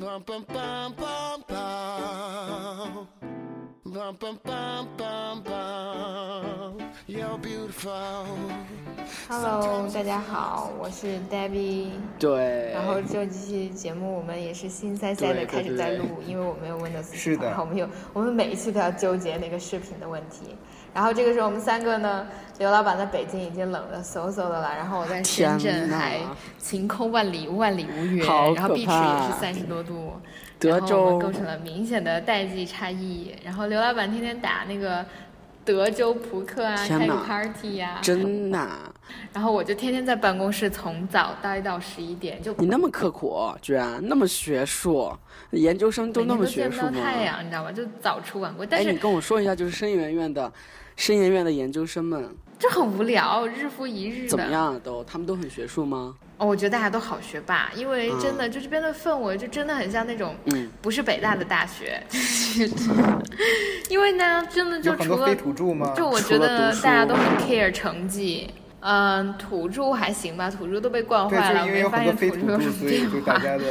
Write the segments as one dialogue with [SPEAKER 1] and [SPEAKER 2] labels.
[SPEAKER 1] Ram, pam, pam, pam, pam. Bum, bum, bum, bum, bum. You're beautiful.
[SPEAKER 2] Hello，大家好，我是 Debbie。
[SPEAKER 3] 对，
[SPEAKER 2] 然后这期节目我们也是心塞塞的开始在录，因为我们有 Windows
[SPEAKER 4] 是的
[SPEAKER 2] 然后我们有我们每一期都要纠结那个视频的问题。然后这个时候我们三个呢，刘老板在北京已经冷的嗖嗖的了，然后我在深圳还晴空万里，万里无云，
[SPEAKER 3] 好
[SPEAKER 2] 然后碧池也是三十多度，
[SPEAKER 3] 德州
[SPEAKER 2] 构成了明显的代际差异。然后刘老板天天打那个德州扑克啊，开个 party 呀、
[SPEAKER 3] 真 的，
[SPEAKER 2] 然后我就天天在办公室从早待到十一点，就
[SPEAKER 3] 你那么刻苦，居然那么学术，研究生都那么学术吗？
[SPEAKER 2] 不到太阳，你知道吗？就早出晚归，但
[SPEAKER 3] 哎，
[SPEAKER 2] 是
[SPEAKER 3] 你跟我说一下，就是生研院的，生研院的研究生们
[SPEAKER 2] 这很无聊，日复一日的。
[SPEAKER 3] 怎么？样？都他们都很学术吗？
[SPEAKER 2] 哦，我觉得大家都好学霸，因为真的、就这边的氛围就真的很像那种，
[SPEAKER 3] 嗯，
[SPEAKER 2] 不是北大的大学，因为呢，真的就除了
[SPEAKER 4] 土著吗？
[SPEAKER 2] 就我觉得大家都很 care 成绩。嗯，土著还行吧，土著都被惯，坏了，
[SPEAKER 4] 因为有
[SPEAKER 2] 没发现
[SPEAKER 4] 很多非土著，
[SPEAKER 2] 土著有什么
[SPEAKER 4] 所以
[SPEAKER 2] 变化。
[SPEAKER 4] 就大家的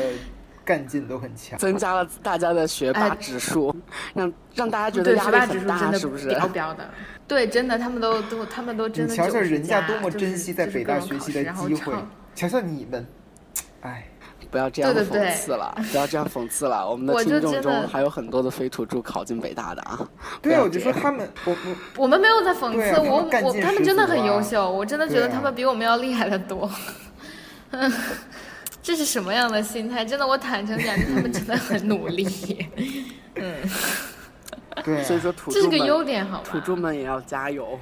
[SPEAKER 4] 干劲都很强。
[SPEAKER 3] 增加了大家的学霸
[SPEAKER 2] 哎
[SPEAKER 3] 指数，让让大家觉得，压
[SPEAKER 2] 学霸
[SPEAKER 3] 力很大，
[SPEAKER 2] 指数真的
[SPEAKER 3] 是不是？
[SPEAKER 2] 飙飙的。对，真的，他们都都，他们都真的
[SPEAKER 4] 你瞧瞧人家多么珍惜在北大学习的
[SPEAKER 2] 各种考试然后
[SPEAKER 4] 机会
[SPEAKER 2] 超，
[SPEAKER 4] 瞧瞧你们，哎，
[SPEAKER 3] 不要这样
[SPEAKER 2] 对对对
[SPEAKER 3] 讽刺了，不要这样讽刺了。我们的
[SPEAKER 2] 我就
[SPEAKER 3] 听众中还有很多的非土著考进北大的啊。
[SPEAKER 4] 对啊，我就说他们，我我
[SPEAKER 2] 我们没有在讽刺，
[SPEAKER 4] 啊
[SPEAKER 2] 我我他们真的很优秀，我真的觉得他们比我们要厉害的多。这是什么样的心态？真的，我坦诚讲，他们真的很努力。嗯，
[SPEAKER 4] 对啊，
[SPEAKER 3] 所以说土
[SPEAKER 2] 这是个优点，好吧？
[SPEAKER 3] 土著们也要加油。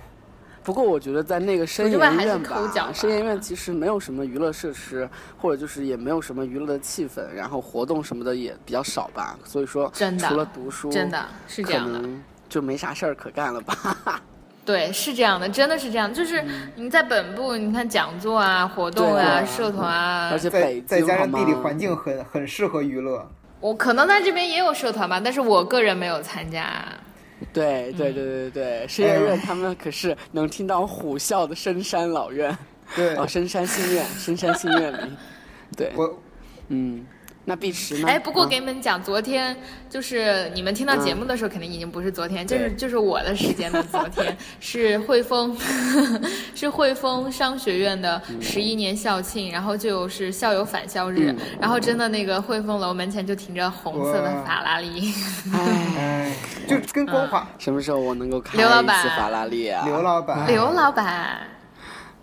[SPEAKER 3] 不过我觉得在那个生
[SPEAKER 2] 土著们还是
[SPEAKER 3] 研院
[SPEAKER 2] 吧
[SPEAKER 3] 深研院其实没有什么娱乐设施，或者就是也没有什么娱乐的气氛，然后活动什么的也比较少吧。所以说，
[SPEAKER 2] 真的
[SPEAKER 3] 除了读书，
[SPEAKER 2] 真的是这样的。
[SPEAKER 3] 能就没啥事儿可干了吧。
[SPEAKER 2] 对，是这样的，真的是这样。就是你在本部，你看讲座啊、活动啊、
[SPEAKER 3] 啊
[SPEAKER 2] 社团啊，
[SPEAKER 3] 而且北
[SPEAKER 4] 再加上地理环境很很适合娱乐，
[SPEAKER 2] 我可能在这边也有社团吧，但是我个人没有参加。
[SPEAKER 3] 对对对对对，生研院他们可是能听到虎啸的深山老院，
[SPEAKER 4] 对。
[SPEAKER 3] 哦，深山新院，深山新院里，对，
[SPEAKER 4] 我
[SPEAKER 3] 嗯，那碧池呢？
[SPEAKER 2] 哎，不过
[SPEAKER 3] 啊
[SPEAKER 2] 给你们讲，昨天就是你们听到节目的时候，肯定已经不是昨天，就是就是我的时间的昨天，是汇丰，是汇丰商学院的十一年校庆，然后就是校友返校日，
[SPEAKER 3] 嗯
[SPEAKER 2] 然后真的那个汇丰楼门前就停着红色的法拉利，
[SPEAKER 3] 哎，
[SPEAKER 4] 哎，就跟光华
[SPEAKER 3] 什么时候我能够开
[SPEAKER 2] 刘老板
[SPEAKER 3] 一次法拉利啊？
[SPEAKER 4] 刘老板，
[SPEAKER 2] 刘老板，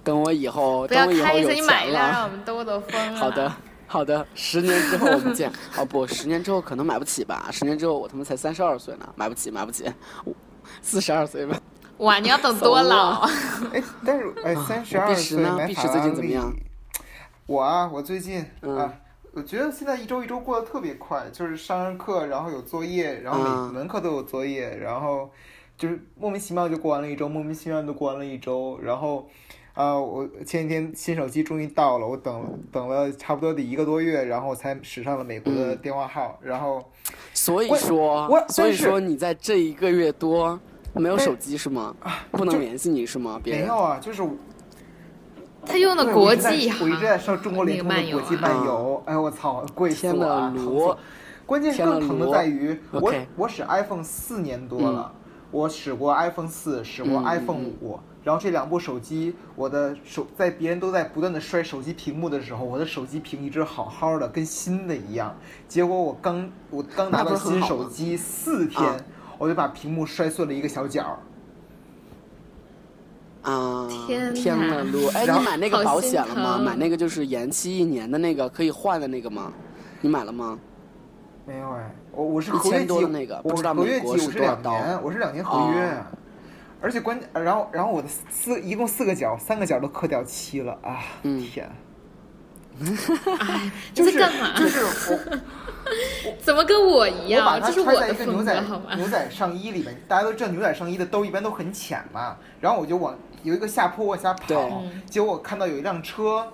[SPEAKER 3] 等我以后，
[SPEAKER 2] 不要
[SPEAKER 3] 等我以后有
[SPEAKER 2] 开一次，你买
[SPEAKER 3] 钱
[SPEAKER 2] 一辆让我。们兜兜风啊！
[SPEAKER 3] 好的，好的，十年之后我们见。哦不，十年之后可能买不起吧？十年之后我他妈才三十二岁呢，买不起，买不起。四十二岁吧。
[SPEAKER 2] 哇，你要等多老？
[SPEAKER 4] 哎，但是哎，三十二岁
[SPEAKER 3] 呢碧池最近怎么样，
[SPEAKER 4] 我啊，我最近
[SPEAKER 3] 嗯
[SPEAKER 4] 啊，我觉得现在一周一周过得特别快，就是上完课，然后有作业，然后
[SPEAKER 3] 嗯
[SPEAKER 4] 每门课都有作业，然后就是莫名其妙就过完了一周，莫名其妙就过完了一周，然后。啊、我前几天新手机终于到了，我等等了差不多得一个多月，然后才使上了美国的
[SPEAKER 3] 嗯
[SPEAKER 4] 电话号，然后
[SPEAKER 3] 所以说
[SPEAKER 4] 我，
[SPEAKER 3] 所以说你在这一个月多没有手机是吗？不能联系你是吗？别人
[SPEAKER 4] 没有啊，就是
[SPEAKER 2] 他用的国际
[SPEAKER 4] 我一直在上中国联通的国际漫游，哎我操，贵死了，关键是更疼的在于，我我使 iPhone 四年多了，我使过 iPhone 四，使过
[SPEAKER 3] 嗯
[SPEAKER 4] iPhone
[SPEAKER 3] 嗯
[SPEAKER 4] 五，然后这两部手机，我的手在别人都在不断的摔手机屏幕的时候，我的手机屏一直好好的，跟新的一样。结果我刚我刚拿到新手机四天
[SPEAKER 3] 啊，
[SPEAKER 4] 我就把屏幕摔碎了一个小角儿。
[SPEAKER 3] 啊，
[SPEAKER 2] 天
[SPEAKER 3] 天
[SPEAKER 2] 哪
[SPEAKER 3] 了噜！哎，你买那个保险了吗？买那个就是延期一年的那个可以换的那个吗？你买了吗？
[SPEAKER 4] 没有哎，我我是合约机，
[SPEAKER 3] 多的那个不
[SPEAKER 4] 我
[SPEAKER 3] 知道美国
[SPEAKER 4] 合约机我是
[SPEAKER 3] 是多少刀
[SPEAKER 4] 两年，我是两年合约，
[SPEAKER 3] 哦
[SPEAKER 4] 而且关然后然后我的四一共四个角，三个角都磕掉漆了啊！
[SPEAKER 3] 嗯
[SPEAKER 4] 天，
[SPEAKER 2] 哎，
[SPEAKER 4] 就是
[SPEAKER 2] 你在干嘛？
[SPEAKER 4] 就是我
[SPEAKER 2] 怎么跟我一
[SPEAKER 4] 我把
[SPEAKER 2] 样？
[SPEAKER 4] 它穿在一个牛仔？牛仔上衣里面，大家都知道牛仔上衣的兜一般都很浅嘛，然后我就往有一个下坡往下跑
[SPEAKER 2] 嗯，
[SPEAKER 4] 结果我看到有一辆车。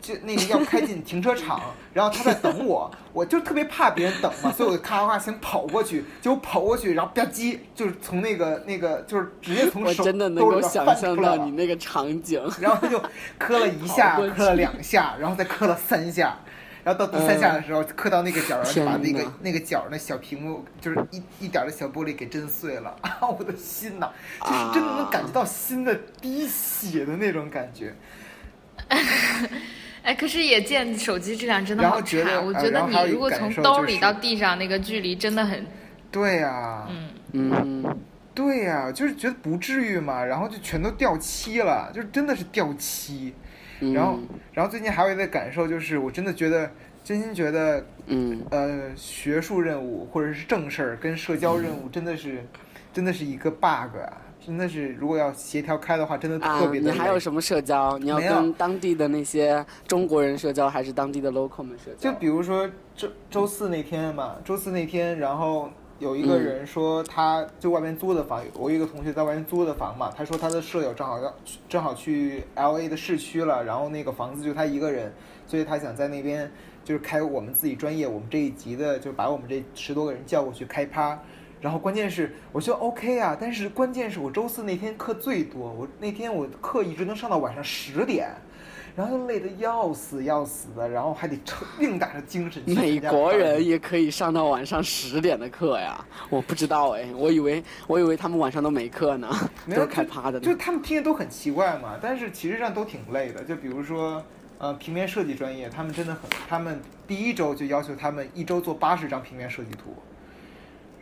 [SPEAKER 4] 就那个要开进停车场，然后他在等我，我就特别怕别人等嘛，所以我就咔咔咔先跑过去，结果跑过去，然后吧唧，就是从那个那个就是直接从
[SPEAKER 3] 我
[SPEAKER 4] 手
[SPEAKER 3] 真的能够
[SPEAKER 4] 兜里边
[SPEAKER 3] 想象
[SPEAKER 4] 翻出来了
[SPEAKER 3] 到你那个场景。
[SPEAKER 4] 然后他就磕了一下 磕了两下，然后再磕了三下，然后到第三下的时候磕到那个角儿，然后就把那个那个角儿那小屏幕就是一一点儿的小玻璃给震碎了啊！我的心呐，就是真的能感觉到心的滴血的那种感觉。
[SPEAKER 2] 哎，可是也见手机质量真的好差。我觉得你如果从兜里到地上那个距离真的很，
[SPEAKER 4] 对呀、
[SPEAKER 2] 嗯，
[SPEAKER 3] 嗯，
[SPEAKER 4] 对呀、就是觉得不至于嘛，然后就全都掉漆了，就是真的是掉漆。
[SPEAKER 3] 嗯
[SPEAKER 4] 然后，然后最近还有一个感受就是，我真的觉得，真心觉得，
[SPEAKER 3] 嗯
[SPEAKER 4] 呃，学术任务或者是正事儿跟社交任务真的是，真的是一个 bug 啊！真的是，如果要协调开的话，真的
[SPEAKER 3] 啊
[SPEAKER 4] 特，别的、
[SPEAKER 3] 你还有什么社交？你要跟当地的那些中国人社交，还是当地的 local 们社交？
[SPEAKER 4] 就比如说周周四那天嘛，周四那天，然后有一个
[SPEAKER 3] 嗯
[SPEAKER 4] 人说他就外面租的房，我有一个同学在外面租的房嘛，他说他的舍友正好要正好去 L A 的市区了，然后那个房子就他一个人，所以他想在那边就是开我们自己专业，我们这一级的就把我们这十多个人叫过去开趴。然后关键是，我觉得 OK 啊，但是关键是我周四那天课最多，我那天我课一直能上到晚上十点，然后就累得要死要死的，然后还得撑硬打着精神去
[SPEAKER 3] 美国人也可以上到晚上十点的课呀？我不知道哎，我以为我以为他们晚上都没课呢，都
[SPEAKER 4] 没有
[SPEAKER 3] 是开趴的呢。
[SPEAKER 4] 就他们听着都很奇怪嘛，但是其实上都挺累的。就比如说，呃，平面设计专业，他们真的很，他们第一周就要求他们一周做八十张平面设计图，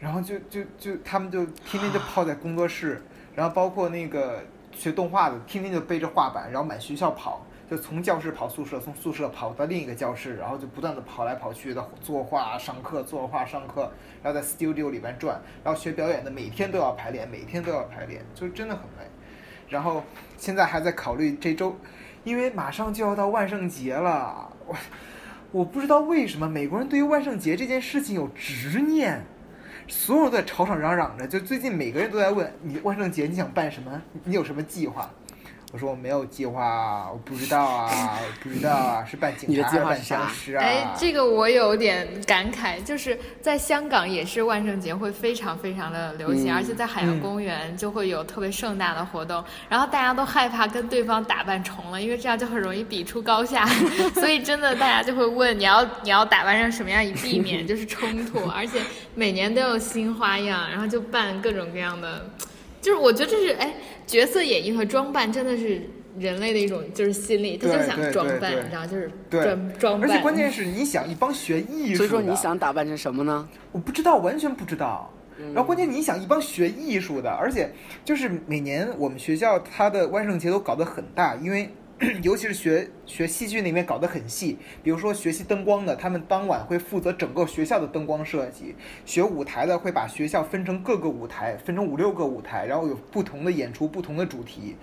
[SPEAKER 4] 然后就就就他们就 天天就泡在工作室，然后包括那个学动画的，天天就背着画板，然后满学校跑。就从教室跑宿舍，从宿舍跑到另一个教室，然后就不断的跑来跑去的作画上课，作画上课，然后在 studio 里边转，然后学表演的每天都要排练，每天都要排练，就真的很累。然后现在还在考虑这周，因为马上就要到万圣节了，我我不知道为什么美国人对于万圣节这件事情有执念，所有人都在吵吵嚷嚷着，就最近每个人都在问你万圣节你想办什么，你有什么计划？我说我没有计划，我不知道啊，我不知道啊，是扮警察还是扮
[SPEAKER 3] 计划是啥
[SPEAKER 4] 僵尸啊？
[SPEAKER 2] 哎，这个我有点感慨，就是在香港也是万圣节会非常非常的流行，
[SPEAKER 3] 嗯
[SPEAKER 2] 而且在海洋公园就会有特别盛大的活动，然后大家都害怕跟对方打扮重了，因为这样就很容易比出高下，所以真的大家就会问你要你要打扮成什么样以避免就是冲突，而且每年都有新花样，然后就办各种各样的，就是我觉得这是哎角色演绎和装扮真的是。人类的一种就是心理，他就想装扮，你知道，就是
[SPEAKER 4] 对
[SPEAKER 2] 装装扮。
[SPEAKER 4] 而且关键是你想一帮学艺术的，
[SPEAKER 3] 所以说你想打扮成什么呢？
[SPEAKER 4] 我不知道，完全不知道。
[SPEAKER 3] 嗯
[SPEAKER 4] 然后关键你想一帮学艺术的，而且就是每年我们学校它的万圣节都搞得很大，因为 尤其是学学戏剧那边搞得很细。比如说学习灯光的，他们当晚会负责整个学校的灯光设计；学舞台的会把学校分成各个舞台，分成五六个舞台，然后有不同的演出、不同的主题。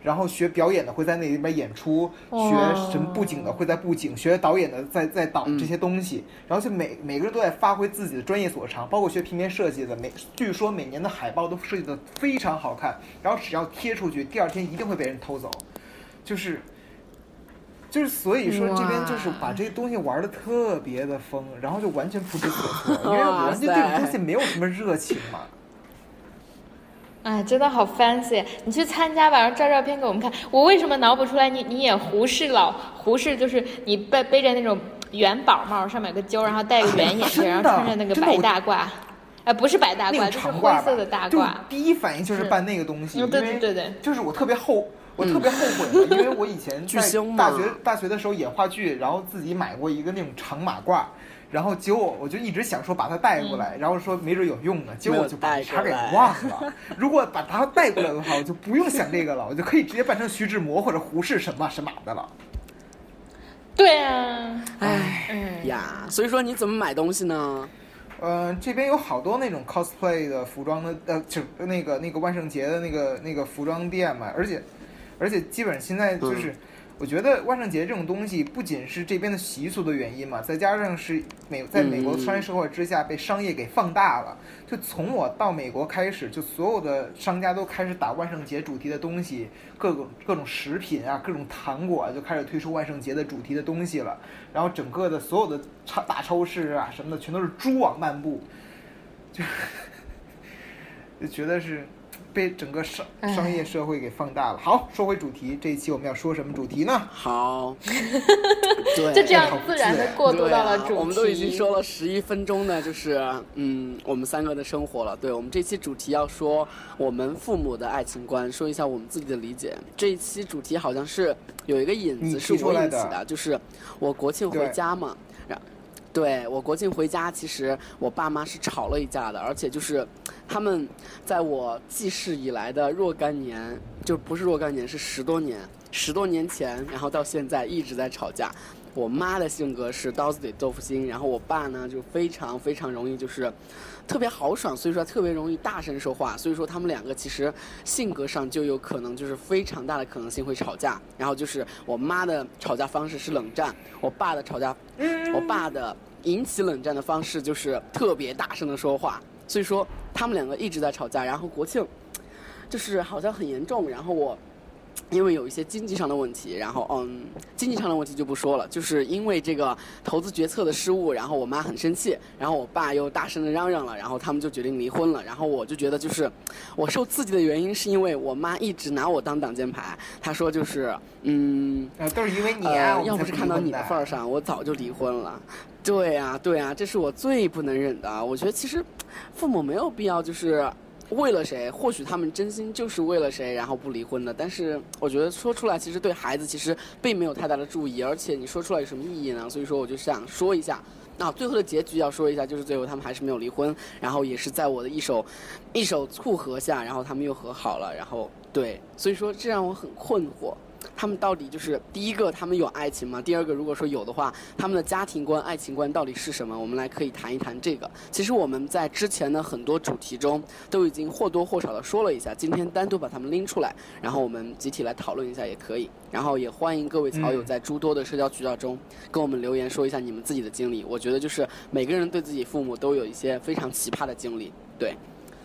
[SPEAKER 4] 然后学表演的会在那里边演出，学什么布景的会在布景，学导演的在在导这些东西。然后就每每个人都在发挥自己的专业所长，包括学平面设计的，每据说每年的海报都设计的非常好看，然后只要贴出去，第二天一定会被人偷走，就是。就是所以说这边就是把这些东西玩的特别的疯，然后就完全不知所措，因为我对这种东西没有什么热情嘛。
[SPEAKER 2] 哎，真的好 fancy！你去参加吧，然后照照片给我们看。我为什么脑补出来你你演胡适老胡适，就是你背背着那种元宝帽，上面有个揪，然后戴个圆眼镜，然后穿着那个白大褂，哎，不是白大褂，
[SPEAKER 4] 那个
[SPEAKER 2] 就是灰色的大，
[SPEAKER 4] 就
[SPEAKER 2] 褂。
[SPEAKER 4] 第一反应就是
[SPEAKER 2] 是
[SPEAKER 4] 办那个东西，
[SPEAKER 2] 嗯对对对对
[SPEAKER 4] 就是我特别后，我特别后悔了，因为我以前 在
[SPEAKER 3] 巨星嘛
[SPEAKER 4] 大学大学的时候演话剧，然后自己买过一个那种长马褂。然后结果我就一直想说把它带过来，然后说没准有用呢，结果我就把
[SPEAKER 3] 没有带
[SPEAKER 4] 茬给忘了。如果把它带过来的话，我就不用想这个了，我就可以直接扮成徐志摩或者胡适什么什么的了。
[SPEAKER 2] 对啊，
[SPEAKER 3] 唉
[SPEAKER 2] 嗯，
[SPEAKER 3] 呀，所以说你怎么买东西呢？
[SPEAKER 4] 呃，这边有好多那种 cosplay 的服装的，呃，就那个那个万圣节的那个那个服装店嘛，而且而且基本上现在就是，我觉得万圣节这种东西不仅是这边的习俗的原因嘛，再加上是美在美国的商业社会之下被商业给放大了，就从我到美国开始，就所有的商家都开始打万圣节主题的东西，各种各种食品啊，各种糖果啊，就开始推出万圣节的主题的东西了。然后整个的所有的超大超市啊什么的，全都是蛛网漫步，就 就觉得是被整个商商业社会给放大了。好，说回主题，这一期我们要说什么主题呢？
[SPEAKER 3] 好，对，
[SPEAKER 2] 就这样自然的过渡到了主题。
[SPEAKER 3] 啊。我们都已经说了十一分钟呢，就是嗯，我们三个的生活了。对我们这期主题要说我们父母的爱情观，说一下我们自己的理解。这一期主题好像是有一个引子是我
[SPEAKER 4] 提出来的
[SPEAKER 3] 引起的，就是我国庆回家嘛，然。对我国庆回家，其实我爸妈是吵了一架的，而且就是他们在我记事以来的若干年，就不是若干年，是十多年，十多年前，然后到现在一直在吵架。我妈的性格是刀子嘴豆腐心，然后我爸呢就非常非常容易就是特别豪爽，所以说特别容易大声说话，所以说他们两个其实性格上就有可能就是非常大的可能性会吵架。然后就是我妈的吵架方式是冷战，我爸的吵架，我爸的引起冷战的方式就是特别大声的说话，所以说他们两个一直在吵架。然后国庆就是好像很严重，然后我。因为有一些经济上的问题，然后嗯，经济上的问题就不说了，就是因为这个投资决策的失误，然后我妈很生气，然后我爸又大声的嚷嚷了，然后他们就决定离婚了。然后我就觉得就是我受刺激的原因是因为我妈一直拿我当挡箭牌，她说就是嗯，
[SPEAKER 4] 啊，都是因为你
[SPEAKER 3] 要不是看到你的份儿上，我早就离婚了。对呀、对呀、这是我最不能忍的。我觉得其实父母没有必要就是为了谁，或许他们真心就是为了谁，然后不离婚的。但是我觉得说出来，其实对孩子其实并没有太大的注意，而且你说出来有什么意义呢？所以说我就想说一下。那，最后的结局要说一下，就是最后他们还是没有离婚，然后也是在我的一手一手促和下，然后他们又和好了，然后对，所以说这让我很困惑。他们到底就是第一个，他们有爱情吗？第二个，如果说有的话，他们的家庭观、爱情观到底是什么？我们来可以谈一谈这个。其实我们在之前的很多主题中都已经或多或少的说了一下，今天单独把它们拎出来，然后我们集体来讨论一下也可以。然后也欢迎各位草友在诸多的社交渠道中跟我们留言说一下你们自己的经历。我觉得就是每个人对自己父母都有一些非常奇葩的经历，对。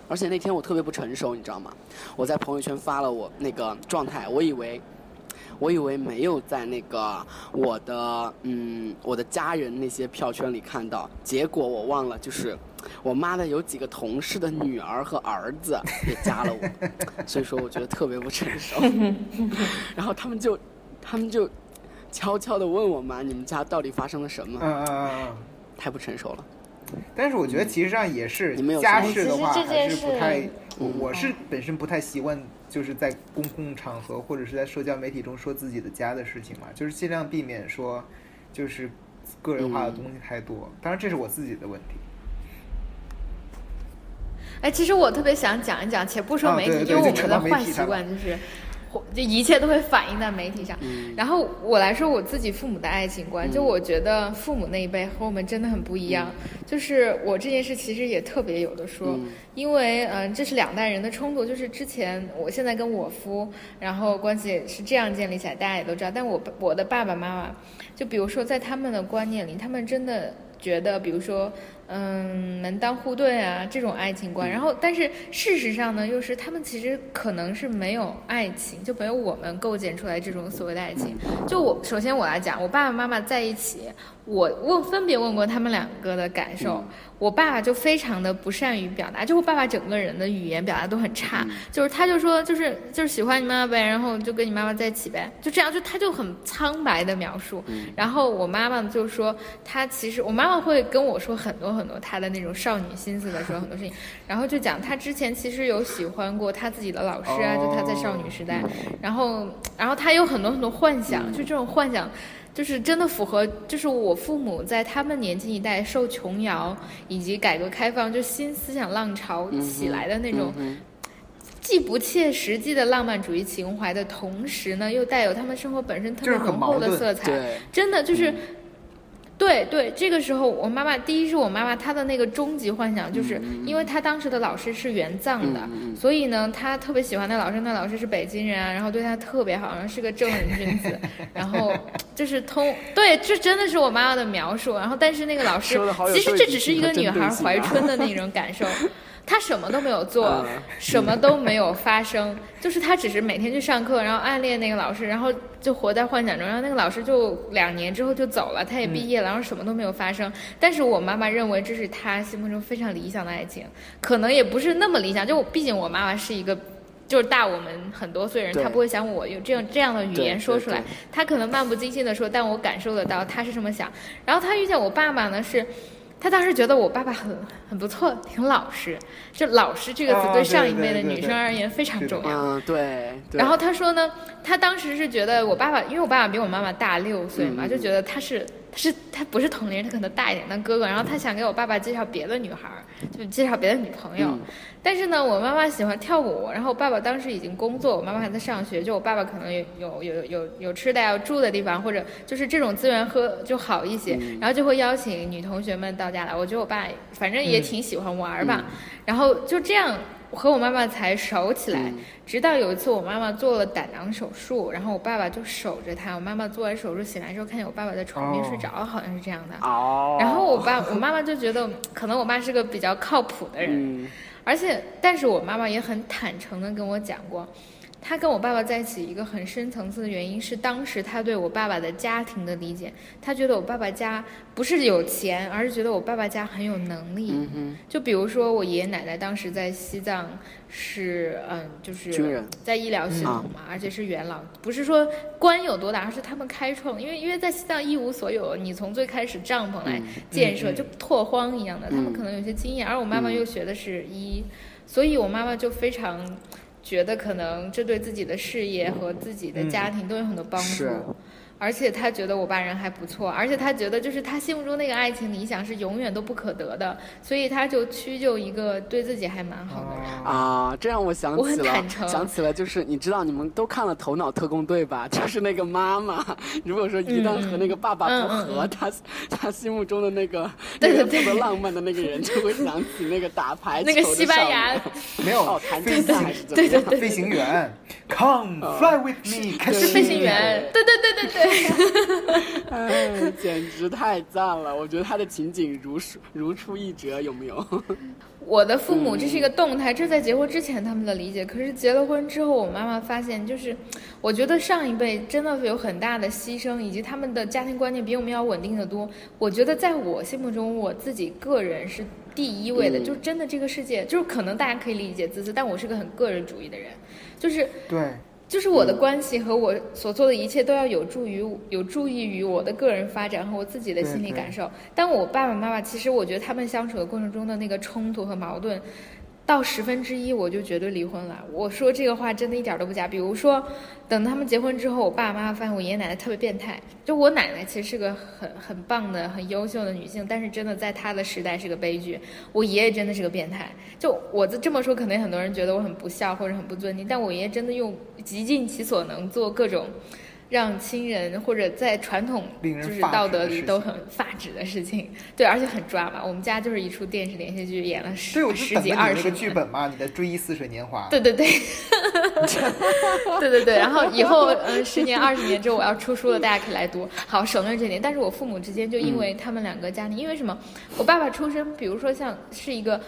[SPEAKER 3] 而且那天我特别不成熟，你知道吗？我在朋友圈发了我那个状态，我以为我以为没有在那个我的嗯我的家人那些票圈里看到，结果我忘了，就是我妈的有几个同事的女儿和儿子也加了我，所以说我觉得特别不成熟。然后他们就他们就悄悄的问我妈，你们家到底发生了什么？
[SPEAKER 4] 嗯嗯嗯嗯。
[SPEAKER 3] 太不成熟了。
[SPEAKER 4] 但是我觉得其实上也是
[SPEAKER 3] 你们有
[SPEAKER 4] 家
[SPEAKER 3] 什么
[SPEAKER 4] 事的话，还是不太，我是本身不太习惯，就是在公共场合或者是在社交媒体中说自己的家的事情嘛，就是尽量避免说，就是个人化的
[SPEAKER 3] 嗯
[SPEAKER 4] 东西太多。当然这是我自己的问题。
[SPEAKER 2] 哎，其实我特别想讲一讲，且不说媒体，
[SPEAKER 4] 啊对对
[SPEAKER 2] 因为我们的坏习惯就是，就一切都会反映在媒体上。
[SPEAKER 3] 嗯
[SPEAKER 2] 然后我来说我自己父母的爱情观，就
[SPEAKER 3] 嗯
[SPEAKER 2] 我觉得父母那一辈和我们真的很不一样。就是我这件事其实也特别有的说，
[SPEAKER 3] 嗯
[SPEAKER 2] 因为嗯、呃这是两代人的冲突。就是之前我现在跟我夫，然后关系也是这样建立起来，大家也都知道。但我我的爸爸妈妈，就比如说在他们的观念里，他们真的觉得，比如说。嗯，门当户对啊，这种爱情观。然后，但是事实上呢，又是他们其实可能是没有爱情，就没有我们构建出来这种所谓的爱情。就我首先我来讲，我爸爸妈妈在一起，我问分别问过他们两个的感受。我爸爸就非常的不善于表达，就我爸爸整个人的语言表达都很差，就是他就说就是就是喜欢你妈妈呗，然后就跟你妈妈在一起呗，就这样，就他就很苍白的描述。然后我妈妈就说，她其实我妈妈会跟我说很多很多她的那种少女心思的时候很多事情，然后就讲她之前其实有喜欢过她自己的老师啊，就她在少女时代，然后然后她有很多很多幻想，就这种幻想。就是真的符合，就是我父母在他们年轻一代受琼瑶以及改革开放就新思想浪潮起来的那种
[SPEAKER 3] 嗯
[SPEAKER 2] 既不切实际的浪漫主义情怀的同时呢，又带有他们生活本身特别浓厚的色彩。真的就是，对对，这个时候我妈妈，第一是我妈妈她的那个终极幻想，就是因为她当时的老师是援藏的，所以呢，她特别喜欢那老师，那老师是北京人啊，然后对她特别好，然后是个正人君子，然后就是通对，这真的是我妈妈的描述。然后但是那个老师其实这只是一个女孩怀春的那种感受。她什么都没有做
[SPEAKER 3] 嗯，
[SPEAKER 2] 什么都没有发生，就是他只是每天去上课，然后暗恋那个老师，然后就活在幻想中，然后那个老师就两年之后就走了，他也毕业了，然后什么都没有发生。但是我妈妈认为这是她心目中非常理想的爱情，可能也不是那么理想，就我毕竟我妈妈是一个就是大我们很多岁人，
[SPEAKER 3] 对
[SPEAKER 2] 他不会想我用这样这样的语言说出来他可能漫不经心的说，但我感受得到他是这么想。然后他遇见我爸爸呢是。他当时觉得我爸爸很很不错，挺老实。就“老实”这个词
[SPEAKER 4] 啊
[SPEAKER 2] 对上一辈的女生而言非常重要。
[SPEAKER 3] 嗯，对。对
[SPEAKER 2] 然后他说呢，他当时是觉得我爸爸，因为我爸爸比我妈妈大六岁嘛，就觉得他是他是他不是同龄人，他可能大一点当哥哥。然后他想给我爸爸介绍别的女孩儿，就介绍别的女朋友。
[SPEAKER 3] 嗯
[SPEAKER 2] 但是呢，我妈妈喜欢跳舞，然后我爸爸当时已经工作，我妈妈还在上学，就我爸爸可能有有有有有吃的要住的地方，或者就是这种资源喝就好一些，
[SPEAKER 3] 嗯
[SPEAKER 2] 然后就会邀请女同学们到家来。我觉得我爸反正也
[SPEAKER 4] 嗯
[SPEAKER 2] 挺喜欢玩儿吧，然后就这样和我妈妈才熟起来。
[SPEAKER 3] 嗯
[SPEAKER 2] 直到有一次我妈妈做了胆囊手术，然后我爸爸就守着她。我妈妈做完手术醒来之后，看见我爸爸在床边
[SPEAKER 4] 哦
[SPEAKER 2] 睡着了，好像是这样的。
[SPEAKER 3] 哦。
[SPEAKER 2] 然后我爸我妈妈就觉得可能我爸是个比较靠谱的人，
[SPEAKER 3] 嗯
[SPEAKER 2] 而且但是我妈妈也很坦诚的跟我讲过，她跟我爸爸在一起一个很深层次的原因是当时他对我爸爸的家庭的理解，他觉得我爸爸家不是有钱，而是觉得我爸爸家很有能力。就比如说我爷爷奶奶当时在西藏是嗯，就是
[SPEAKER 3] 军人。
[SPEAKER 2] 在医疗系统嘛，而且是元老，不是说官有多大，而是他们开创，因为因为在西藏一无所有，你从最开始帐篷来建设，就拓荒一样的，他们
[SPEAKER 3] 嗯。
[SPEAKER 2] 可能有些经验，而我妈妈又学的是医，所以我妈妈就非常觉得可能这对自己的事业和自己的家庭都有很多帮助。
[SPEAKER 3] 是
[SPEAKER 2] 而且他觉得我爸人还不错，而且他觉得就是他心目中那个爱情理想是永远都不可得的，所以他就屈就一个对自己还蛮好的人。
[SPEAKER 4] 啊，
[SPEAKER 3] 啊，这让我想起了想起了，就是你知道你们都看了《头脑特工队》吧？就是那个妈妈，如果说一旦和那个爸爸不和，他他心目中的那个
[SPEAKER 2] 对对
[SPEAKER 3] 那个特别浪漫的那个人，就会想起那个打排球
[SPEAKER 2] 那个西班牙。
[SPEAKER 4] 没有
[SPEAKER 3] 哦，弹
[SPEAKER 4] 飞
[SPEAKER 3] 吉他
[SPEAKER 4] 行
[SPEAKER 3] 还是怎么样？
[SPEAKER 4] 飞行员，Come fly with me，开始
[SPEAKER 2] 是飞行员，对对对对对，
[SPEAKER 3] 哎，简直太赞了！我觉得他的情景如出如出一辙，有没有？
[SPEAKER 2] 我的父母这是一个动态，这在结婚之前他们的理解，可是结了婚之后，我妈妈发现，就是我觉得上一辈真的有很大的牺牲，以及他们的家庭观念比我们要稳定的多。我觉得在我心目中，我自己个人是第一位的，
[SPEAKER 3] 嗯
[SPEAKER 2] 就真的这个世界，就是可能大家可以理解自私，但我是个很个人主义的人，就是
[SPEAKER 4] 对，
[SPEAKER 2] 就是我的关系和我所做的一切都要有助于有助益于我的个人发展和我自己的心理感受。但我爸爸妈妈，其实我觉得他们相处的过程中的那个冲突和矛盾，到十分之一我就绝对离婚了。我说这个话真的一点都不假。比如说，等他们结婚之后，我爸爸妈妈发现我爷爷奶奶特别变态。就我奶奶其实是个很很棒的、很优秀的女性，但是真的在她的时代是个悲剧。我爷爷真的是个变态。就我这么说，可能很多人觉得我很不孝或者很不尊敬，但我爷爷真的用极尽其所能做各种。让亲人或者在传统就是道德里都很发指的事情，对，而且很抓马。我们家就是一出电视连续剧演了十十几二十个，
[SPEAKER 4] 剧本嘛，你的《追忆似水年华》。
[SPEAKER 2] 对对对，对对 对，然后以后呃十年二十年之后我要出书了，大家可以来读。好，省略这点。但是我父母之间就因为他们两个家庭，因为什么？我爸爸出生，比如说像是一个。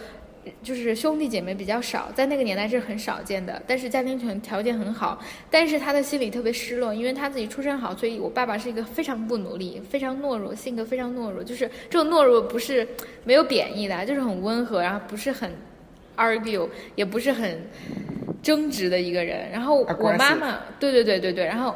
[SPEAKER 2] 就是兄弟姐妹比较少，在那个年代是很少见的。但是家庭条条件很好，但是他的心里特别失落，因为他自己出身好，所以我爸爸是一个非常不努力、非常懦弱，性格非常懦弱。就是这种懦弱不是没有贬义的，就是很温和，然后不是很 argue，也不是很争执的一个人。然后我妈妈，对对对对对，然后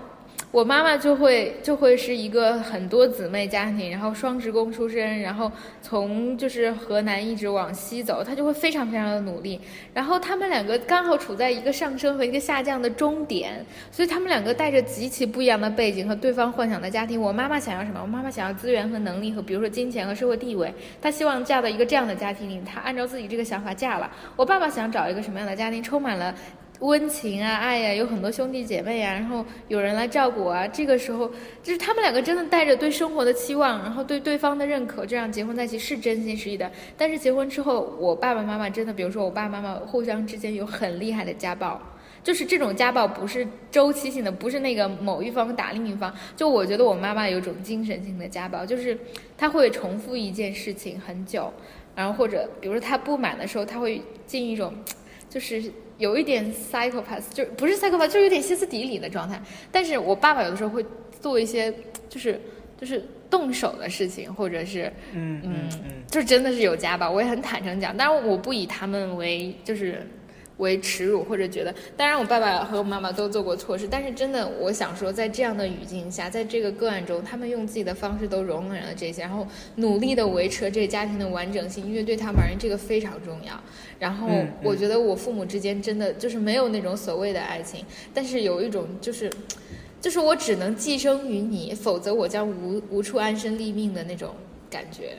[SPEAKER 2] 我妈妈就会就会是一个很多姊妹家庭，然后双职工出身，然后从就是河南一直往西走，她就会非常非常的努力。然后他们两个刚好处在一个上升和一个下降的终点，所以他们两个带着极其不一样的背景和对方幻想的家庭。我妈妈想要什么？我妈妈想要资源和能力和比如说金钱和社会地位，她希望嫁到一个这样的家庭里，她按照自己这个想法嫁了。我爸爸想找一个什么样的家庭？充满了。温情啊，爱呀、有很多兄弟姐妹啊，然后有人来照顾啊。这个时候，就是他们两个真的带着对生活的期望，然后对对方的认可，这样结婚在一起是真心实意的。但是结婚之后，我爸爸妈妈真的，比如说我爸爸妈妈互相之间有很厉害的家暴，就是这种家暴不是周期性的，不是那个某一方打另一方。就我觉得我妈妈有种精神性的家暴，就是她会重复一件事情很久，然后或者比如说她不满的时候，她会进一种就是。有一点 psychopath，就不是 psychopath，就是有点歇斯底里的状态。但是我爸爸有的时候会做一些，就是就是动手的事情，或者是
[SPEAKER 4] 嗯嗯嗯，
[SPEAKER 2] 就真的是有家暴。我也很坦诚讲，当然我不以他们为就是为耻辱，或者觉得，当然我爸爸和我妈妈都做过错事，但是真的，我想说，在这样的语境下，在这个个案中，他们用自己的方式都容忍了这些，然后努力的维持了这个家庭的完整性，因为对他们而言，这个非常重要。然后我觉得我父母之间真的就是没有那种所谓的爱情，但是有一种就是。就是我只能寄生于你，否则我将无无处安身立命的那种感觉。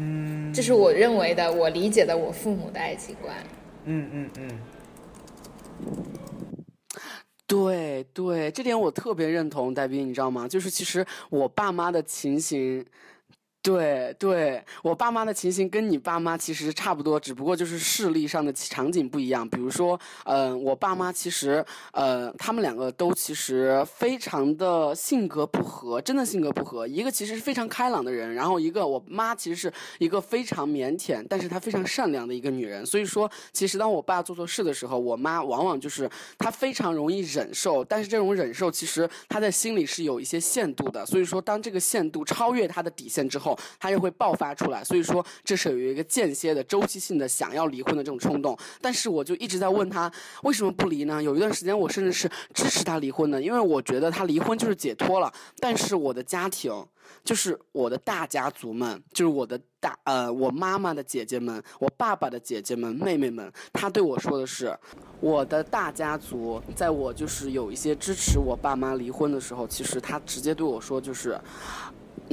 [SPEAKER 4] 嗯，
[SPEAKER 2] 这是我认为的，我理解的我父母的爱情观。
[SPEAKER 4] 嗯嗯嗯，
[SPEAKER 3] 对对，这点我特别认同，戴斌，你知道吗？就是其实我爸妈的情形。对对，我爸妈的情形跟你爸妈其实差不多，只不过就是势力上的场景不一样。比如说，嗯、我爸妈其实，呃，他们两个都其实非常的性格不合，真的性格不合。一个其实是非常开朗的人，然后一个我妈其实是一个非常腼腆，但是她非常善良的一个女人。所以说，其实当我爸做错事的时候，我妈往往就是她非常容易忍受，但是这种忍受其实她在心里是有一些限度的。所以说，当这个限度超越她的底线之后，他又会爆发出来。所以说，这是有一个间歇的周期性的想要离婚的这种冲动。但是我就一直在问他为什么不离呢？有一段时间我甚至是支持他离婚的，因为我觉得他离婚就是解脱了。但是我的家庭。就是我的大家族们，就是我的大呃，我妈妈的姐姐们，我爸爸的姐姐们、妹妹们，他对我说的是，我的大家族，在我就是有一些支持我爸妈离婚的时候，其实他直接对我说就是。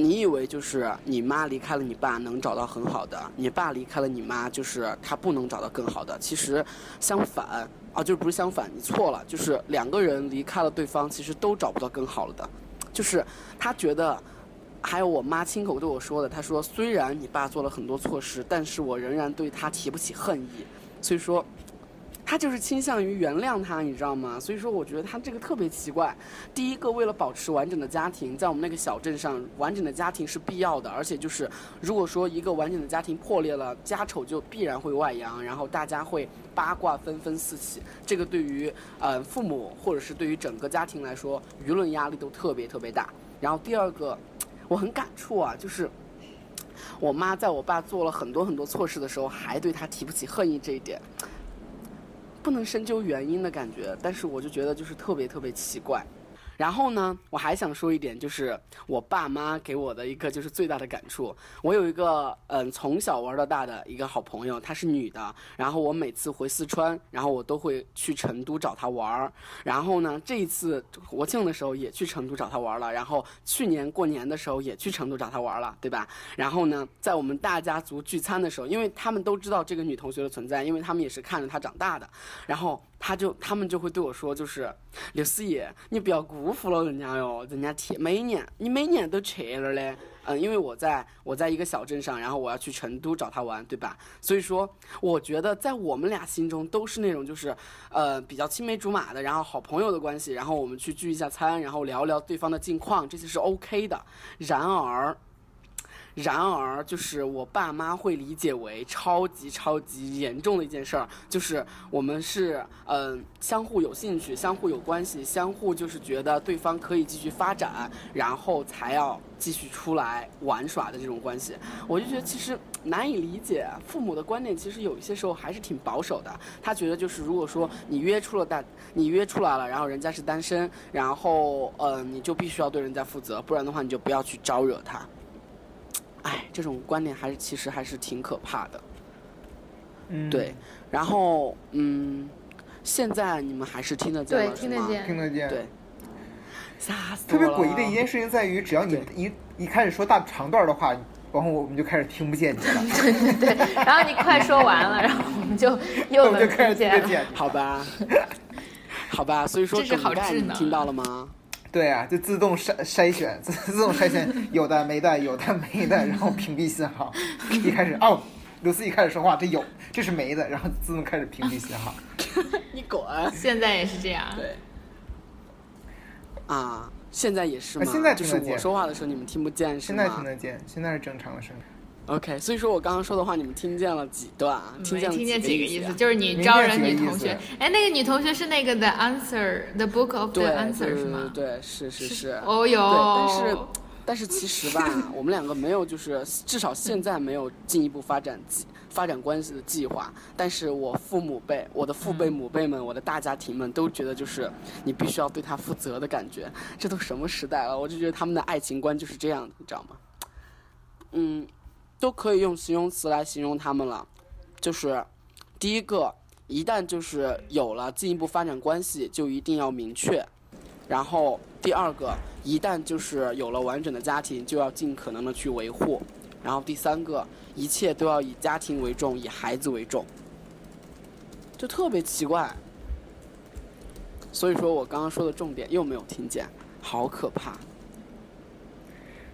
[SPEAKER 3] 你以为就是你妈离开了你爸能找到很好的，你爸离开了你妈就是他不能找到更好的。其实相反啊，就是不是相反，你错了，就是两个人离开了对方，其实都找不到更好了的。就是他觉得，还有我妈亲口对我说的，她说虽然你爸做了很多错事，但是我仍然对他提不起恨意，所以说。他就是倾向于原谅他，你知道吗？所以说，我觉得他这个特别奇怪。第一个，为了保持完整的家庭，在我们那个小镇上，完整的家庭是必要的。而且就是，如果说一个完整的家庭破裂了，家丑就必然会外扬，然后大家会八卦纷纷四起。这个对于呃父母或者是对于整个家庭来说，舆论压力都特别特别大。然后第二个，我很感触啊，就是。我妈在我爸做了很多很多错事的时候，还对他提不起恨意这一点，不能深究原因的感觉，但是我就觉得就是特别特别奇怪。然后呢，我还想说一点，就是我爸妈给我的一个就是最大的感触。我有一个嗯从小玩到大的一个好朋友，她是女的。然后我每次回四川，然后我都会去成都找她玩儿。然后呢，这一次国庆的时候也去成都找她玩了。然后去年过年的时候也去成都找她玩了，对吧？然后呢，在我们大家族聚餐的时候，因为他们都知道这个女同学的存在，因为他们也是看着她长大的。然后他就他们就会对我说，就是刘思怡，你不要辜负了人家哟，人家天每年你每年都去了嘞。嗯，因为我在我在一个小镇上，然后我要去成都找他玩，对吧？所以说，我觉得在我们俩心中都是那种就是，呃，比较青梅竹马的，然后好朋友的关系，然后我们去聚一下餐，然后聊聊对方的近况，这些是 OK 的。然而，然而，就是我爸妈会理解为超级超级严重的一件事儿，就是我们是嗯、相互有兴趣，相互有关系，相互就是觉得对方可以继续发展，然后才要继续出来玩耍的这种关系。我就觉得其实难以理解，父母的观念其实有一些时候还是挺保守的。他觉得就是如果说你约出了大，你约出来了，然后人家是单身，然后呃你就必须要对人家负责，不然的话你就不要去招惹他。哎，这种观点还是其实还是挺可怕的。
[SPEAKER 4] 嗯，
[SPEAKER 3] 对，然后嗯，现在你们还是听得见
[SPEAKER 2] 对听得见
[SPEAKER 4] 听得见。
[SPEAKER 3] 对，吓死
[SPEAKER 4] 特别诡异的一件事情在于，只要你一一开始说大长段的话，然后我们就开始听不见你了，
[SPEAKER 2] 对对对，然后你快说完了，然后我们就 又
[SPEAKER 4] 我们就
[SPEAKER 2] 能
[SPEAKER 4] 开始听
[SPEAKER 2] 听见了。
[SPEAKER 4] 得见。
[SPEAKER 3] 好吧，好吧，所以说
[SPEAKER 2] 这是好
[SPEAKER 3] 梗概
[SPEAKER 2] 智能
[SPEAKER 3] 你听到了吗？
[SPEAKER 4] 对啊，就自动筛筛选，自 自动筛选有的没的，有的没的，然后屏蔽信号。一开始哦，刘思一开始说话，这有，这是没的，然后自动开始屏蔽信号。
[SPEAKER 3] 你滚！
[SPEAKER 2] 现在也是这样。
[SPEAKER 3] 对，啊，现在也是吗？
[SPEAKER 4] 啊现在
[SPEAKER 3] 就是
[SPEAKER 4] 听得见
[SPEAKER 3] 我说话的时候你们听不见是
[SPEAKER 4] 现？在听得见，现在是正常的声音。
[SPEAKER 3] OK，所以说我刚刚说的话你们听见了几段啊？听见了
[SPEAKER 2] 没听见
[SPEAKER 3] 几个思啊
[SPEAKER 2] 几个意思，？就是你招人
[SPEAKER 4] 白几个意
[SPEAKER 2] 女同学
[SPEAKER 4] 思。
[SPEAKER 2] 哎，那个女同学是那个 The Answer，The Book of the Answer 是吗？
[SPEAKER 3] 对，是是是。
[SPEAKER 2] 哦哟，
[SPEAKER 3] 对但是但是其实吧，我们两个没有，就是至少现在没有进一步发展计发展关系的计划。但是我父母辈、我的父辈、母辈们、我的大家庭们都觉得，就是你必须要对他负责的感觉。这都什么时代了？我就觉得他们的爱情观就是这样的，你知道吗？嗯，都可以用形容词来形容他们了，就是第一个，一旦就是有了进一步发展关系，就一定要明确。然后第二个，一旦就是有了完整的家庭，就要尽可能的去维护。然后第三个，一切都要以家庭为重，以孩子为重，就特别奇怪。所以说我刚刚说的重点又没有听见，好可怕。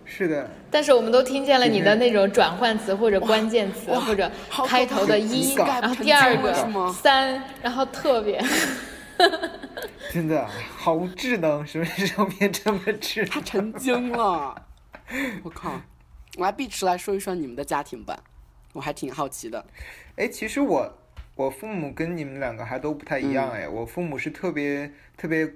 [SPEAKER 4] 是的，
[SPEAKER 2] 但是我们都听见了你的那种转换词或者关键词或者开头的一，然后第二个三，然后特别。
[SPEAKER 4] 真的好智能，什么时候变这么智
[SPEAKER 3] 他？成精了，我靠！我来碧池来说一说你们的家庭吧，我还挺好奇的。
[SPEAKER 4] 哎，其实我我父母跟你们两个还都不太一样哎，我父母是特别特别，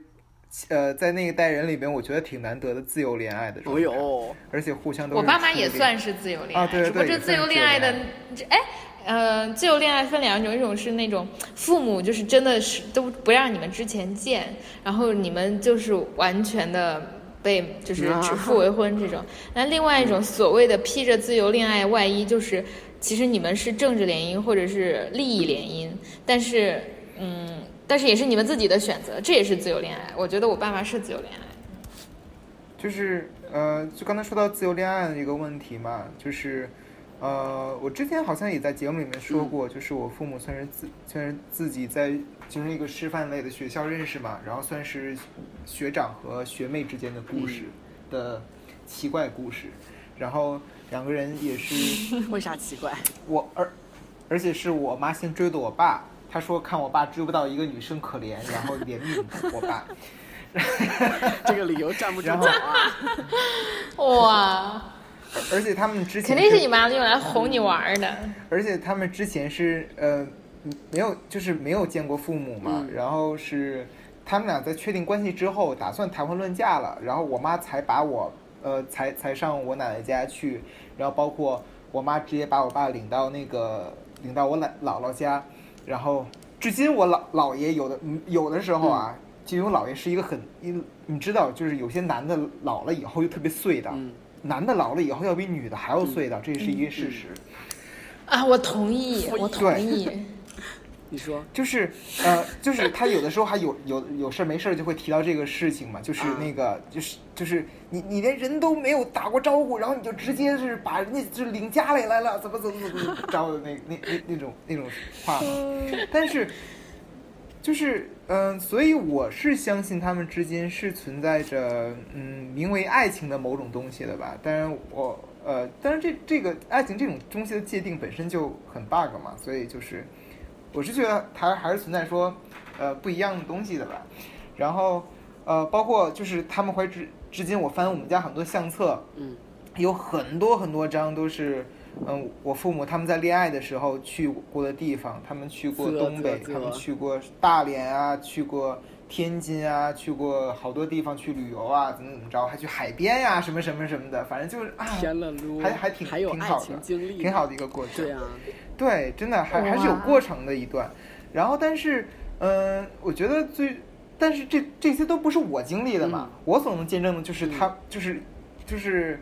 [SPEAKER 4] 呃，在那一代人里边，我觉得挺难得的自由恋爱的状态，
[SPEAKER 3] 哦呦，
[SPEAKER 4] 而且互相都
[SPEAKER 2] 我爸妈也算是自由恋爱，
[SPEAKER 4] 啊对对
[SPEAKER 2] 只不过这自由恋爱的
[SPEAKER 4] 自由，
[SPEAKER 2] 这哎。呃，自由恋爱分两种，一种是那种父母就是真的是都不让你们之前见，然后你们就是完全的被就是
[SPEAKER 3] 啊
[SPEAKER 2] 指腹为 婚这种。那另外一种所谓的披着自由恋爱外衣，就是其实你们是政治联姻或者是利益联姻，但是嗯，但是也是你们自己的选择，这也是自由恋爱。我觉得我爸妈是自由恋爱。
[SPEAKER 4] 就是呃，就刚才说到自由恋爱的一个问题嘛，就是呃，我之前好像也在节目里面说过，就是我父母算是自算是自己在就是一个师范类的学校认识嘛，然后算是学长和学妹之间的故事的奇怪故事，然后两个人也是
[SPEAKER 3] 为啥奇怪？
[SPEAKER 4] 我而而且是我妈先追的我爸，她说看我爸追不到一个女生可怜，然后怜悯我爸。
[SPEAKER 3] 这个理由站不住
[SPEAKER 4] 然
[SPEAKER 3] 脚啊！
[SPEAKER 2] 哇，
[SPEAKER 4] 而且他们之前
[SPEAKER 2] 肯定是你妈用来哄你玩的。
[SPEAKER 4] 而且他们之前是呃没有就是没有见过父母嘛，
[SPEAKER 3] 嗯
[SPEAKER 4] 然后是他们俩在确定关系之后，打算谈婚论嫁了，然后我妈才把我呃才才上我奶奶家去，然后包括我妈直接把我爸领到那个领到我奶姥姥家，然后至今我姥姥爷有的嗯有的时候啊。就因为我姥爷是一个很，你你知道，就是有些男的老了以后就特别碎的，
[SPEAKER 3] 嗯，
[SPEAKER 4] 男的老了以后要比女的还要碎的，这是一个事实。
[SPEAKER 2] 啊，我同意，我同意。
[SPEAKER 3] 你说。
[SPEAKER 4] 就是呃，就是他有的时候还有有有事儿没事儿就会提到这个事情嘛，就是
[SPEAKER 3] 啊
[SPEAKER 4] 那个就是就是你你连人都没有打过招呼，然后你就直接是把人家就领家里来了，怎么怎么怎么怎么着的那那那那种那种话，但是就是嗯、呃所以我是相信他们之间是存在着嗯名为爱情的某种东西的吧，当然我呃，当然这这个爱情这种东西的界定本身就很 bug 嘛，所以就是。我是觉得它还是存在说，呃，不一样的东西的吧。然后，呃，包括就是他们会至至今，我翻我们家很多相册，
[SPEAKER 3] 嗯，
[SPEAKER 4] 有很多很多张都是，嗯，我父母他们在恋爱的时候去过的地方，他们去过东北，他们去过大连啊，去过天津啊，去过好多地方去旅游啊，怎么怎么着，还去海边呀、什么什么什么的，反正就是啊，
[SPEAKER 3] 天了噜，
[SPEAKER 4] 还还挺
[SPEAKER 3] 还
[SPEAKER 4] 挺好的挺好的一个过程。
[SPEAKER 3] 对啊，
[SPEAKER 4] 对，真的还还是有过程的一段。然后，但是，嗯、我觉得最，但是这这些都不是我经历的嘛，我所能见证的就是他，就是就是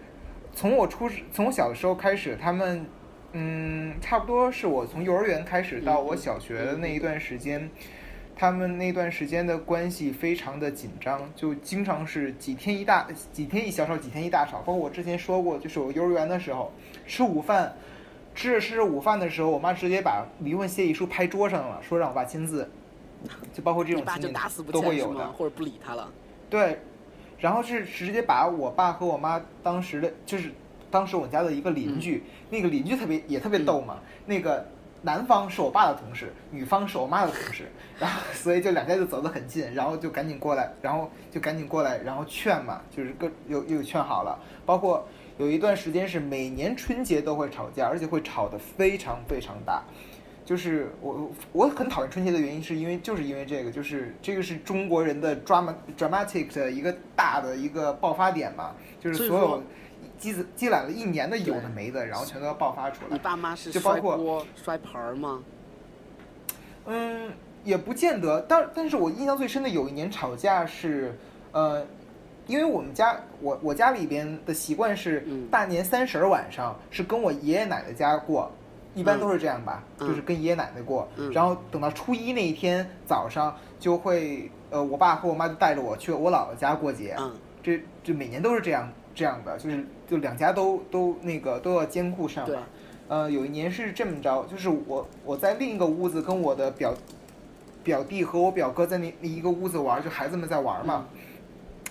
[SPEAKER 4] 从我出从我小的时候开始，他们，嗯，差不多是我从幼儿园开始到我小学的那一段时间。他们那段时间的关系非常的紧张，就经常是几天一大几天一小吵，几天一大吵。包括我之前说过，就是我幼儿园的时候吃午饭，吃着吃着午饭的时候，我妈直接把离婚协议书拍桌上了，说让我爸签字。就包括这种情景
[SPEAKER 3] 打死不
[SPEAKER 4] 都会有的？。
[SPEAKER 3] 或者不理他了？
[SPEAKER 4] 对，然后是直接把我爸和我妈当时的，就是当时我家的一个邻居，那个邻居特别也特别逗嘛，那个男方是我爸的同事，女方是我妈的同事，然后所以就两家就走得很近，然后就赶紧过来，然后就赶紧过来，然后劝嘛，就是各又又劝好了，包括有一段时间是每年春节都会吵架，而且会吵得非常非常大。就是我我很讨厌春节的原因，是因为就是因为这个，就是这个是中国人的 drama dramatic 的一个大的一个爆发点嘛，就是所有积积积攒了一年的有的没的，然后全都要爆发出来
[SPEAKER 3] 你
[SPEAKER 4] 来。
[SPEAKER 3] 爸妈是摔
[SPEAKER 4] 就包括
[SPEAKER 3] 锅、摔盆儿吗？
[SPEAKER 4] 嗯，也不见得，但但是我印象最深的有一年吵架是，呃，因为我们家我我家里边的习惯是
[SPEAKER 3] 嗯
[SPEAKER 4] 大年三十儿晚上是跟我爷爷奶奶家过，一般都是这样吧，
[SPEAKER 3] 嗯
[SPEAKER 4] 就是跟爷爷奶奶过，
[SPEAKER 3] 嗯
[SPEAKER 4] 然后等到初一那一天早上就会，呃，我爸和我妈就带着我去我姥姥家过节，
[SPEAKER 3] 嗯
[SPEAKER 4] 这这每年都是这样这样的，就是就两家都都那个都要兼顾上
[SPEAKER 3] 对
[SPEAKER 4] 嘛。呃，有一年是这么着，就是我我在另一个屋子跟我的表表弟和我表哥在那那一个屋子玩，就孩子们在玩嘛。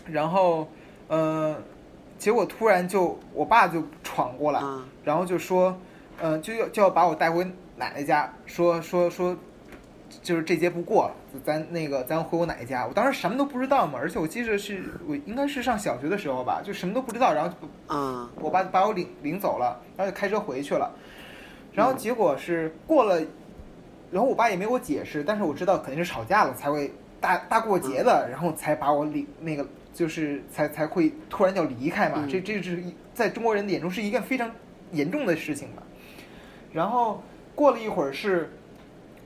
[SPEAKER 4] 然后，呃，结果突然就我爸就闯过来，
[SPEAKER 3] 啊
[SPEAKER 4] 然后就说，呃，就要就要把我带回奶奶家，说说说，就是这节不过了，咱那个咱回我奶奶家。我当时什么都不知道嘛，而且我记得是我应该是上小学的时候吧，就什么都不知道，然后就
[SPEAKER 3] 啊
[SPEAKER 4] 我爸把我领领走了，然后就开车回去了。然后结果是过了，然后我爸也没给我解释，但是我知道肯定是吵架了才会大大过节的，然后才把我领那个就是才才会突然就要离开嘛。
[SPEAKER 3] 嗯
[SPEAKER 4] 这这是一在中国人的眼中是一件非常严重的事情嘛。然后过了一会儿是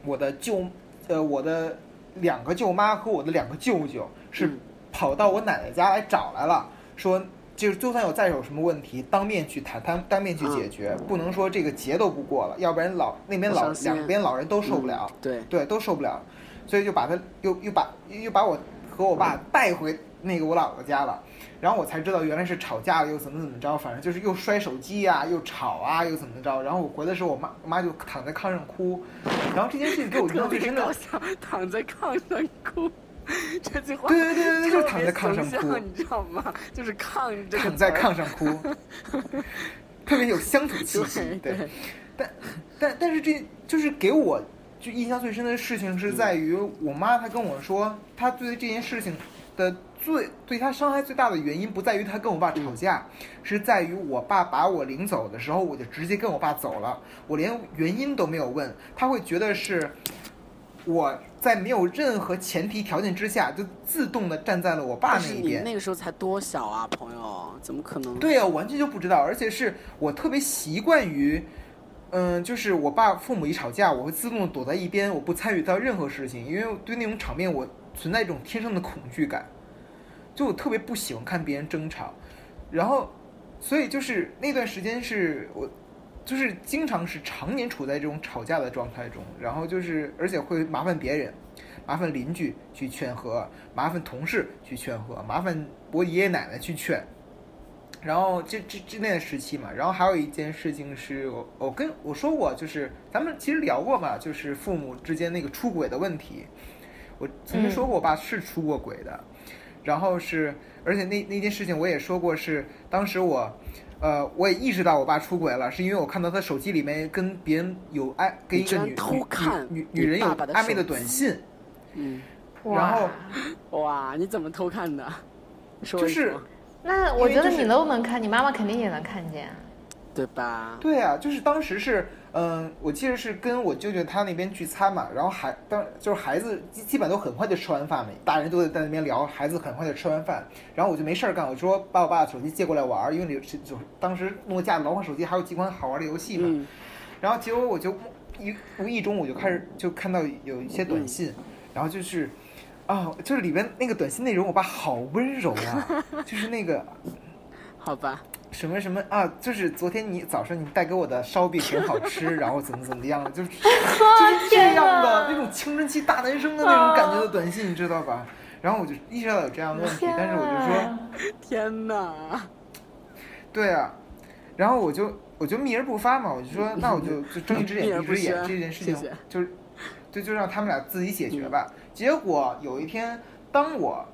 [SPEAKER 4] 我的舅呃我的两个舅妈和我的两个舅舅是
[SPEAKER 3] 嗯。
[SPEAKER 4] 跑到我奶奶家来找来了，说就是就算有再有什么问题，当面去谈，当当面去解决，不能说这个节都不过了，要不然老那边老两边老人都受不了，
[SPEAKER 3] 嗯对，
[SPEAKER 4] 对，都受不了，所以就把他又又把又把我和我爸带回那个我姥姥家了，然后我才知道原来是吵架了，又怎么怎么着，反正就是又摔手机呀、又吵啊，又怎么着。然后我回来的时候，我妈我妈就躺在炕上哭，然后这件事情给我 印象最深的
[SPEAKER 3] 搞，笑，躺在炕上哭。这句话
[SPEAKER 4] 对对对对对，就是躺在炕上哭，
[SPEAKER 3] 你知道吗？就是炕这个
[SPEAKER 4] 躺在炕上哭，特别有乡土气息。对，
[SPEAKER 3] 对
[SPEAKER 4] 但但但是这就是给我就印象最深的事情是在于我妈她跟我说，她对这件事情的最对他伤害最大的原因不在于他跟我爸吵架，是在于我爸把我领走的时候，我就直接跟我爸走了，我连原因都没有问，他会觉得是。我在没有任何前提条件之下，就自动的站在了我爸那一边。
[SPEAKER 3] 那个时候才多小啊，朋友，怎么可能？
[SPEAKER 4] 对呀、我完全就不知道，而且是我特别习惯于，嗯，就是我爸父母一吵架，我会自动躲在一边，我不参与到任何事情，因为对那种场面我存在一种天生的恐惧感，就我特别不喜欢看别人争吵，然后，所以就是那段时间是我。就是经常是常年处在这种吵架的状态中，然后就是而且会麻烦别人，麻烦邻居去劝和，麻烦同事去劝和，麻烦我爷爷奶奶去劝，然后这这这那个时期嘛，然后还有一件事情是我我跟我说过，就是咱们其实聊过嘛，就是父母之间那个出轨的问题。我曾经说过，我爸是出过轨的，然后是而且那那件事情我也说过，是当时我。呃，我也意识到我爸出轨了，是因为我看到他手机里面跟别人有暧，跟一个女女
[SPEAKER 3] 偷看
[SPEAKER 4] 女
[SPEAKER 3] 你
[SPEAKER 4] 女人有暧昧的短信，
[SPEAKER 3] 嗯，
[SPEAKER 4] 然后
[SPEAKER 2] 哇
[SPEAKER 3] 哇，你怎么偷看的？
[SPEAKER 4] 就是
[SPEAKER 2] 那我觉得你都能看，你妈妈肯定也能看见。
[SPEAKER 3] 对吧？
[SPEAKER 4] 对啊，就是当时是，嗯、我记得是跟我舅舅他那边聚餐嘛，然后孩当就是孩子基基本都很快就吃完饭了，大人都在那边聊，孩子很快就吃完饭，然后我就没事儿干，我说把我爸的手机借过来玩，因为里是就当时诺基亚老款手机还有几款好玩的游戏嘛，
[SPEAKER 3] 嗯，
[SPEAKER 4] 然后结果我就一无意中我就开始就看到有一些短信，然后就是。啊，就是里边那个短信内容，我爸好温柔啊，就是那个
[SPEAKER 3] 好吧，
[SPEAKER 4] 什么什么啊，就是昨天你早上你带给我的烧饼很好吃，然后怎么怎么样，就 是就是这样的那种青春期大男生的那种感觉的短信，你知道吧？然后我就意识到有这样的问题，但是我就说，
[SPEAKER 3] 天哪！
[SPEAKER 4] 对啊，然后我就我就秘而不发嘛，我就说那我就就睁一只眼闭一只眼，这件事情就就就让他们俩自己解决吧。结果有一天，当我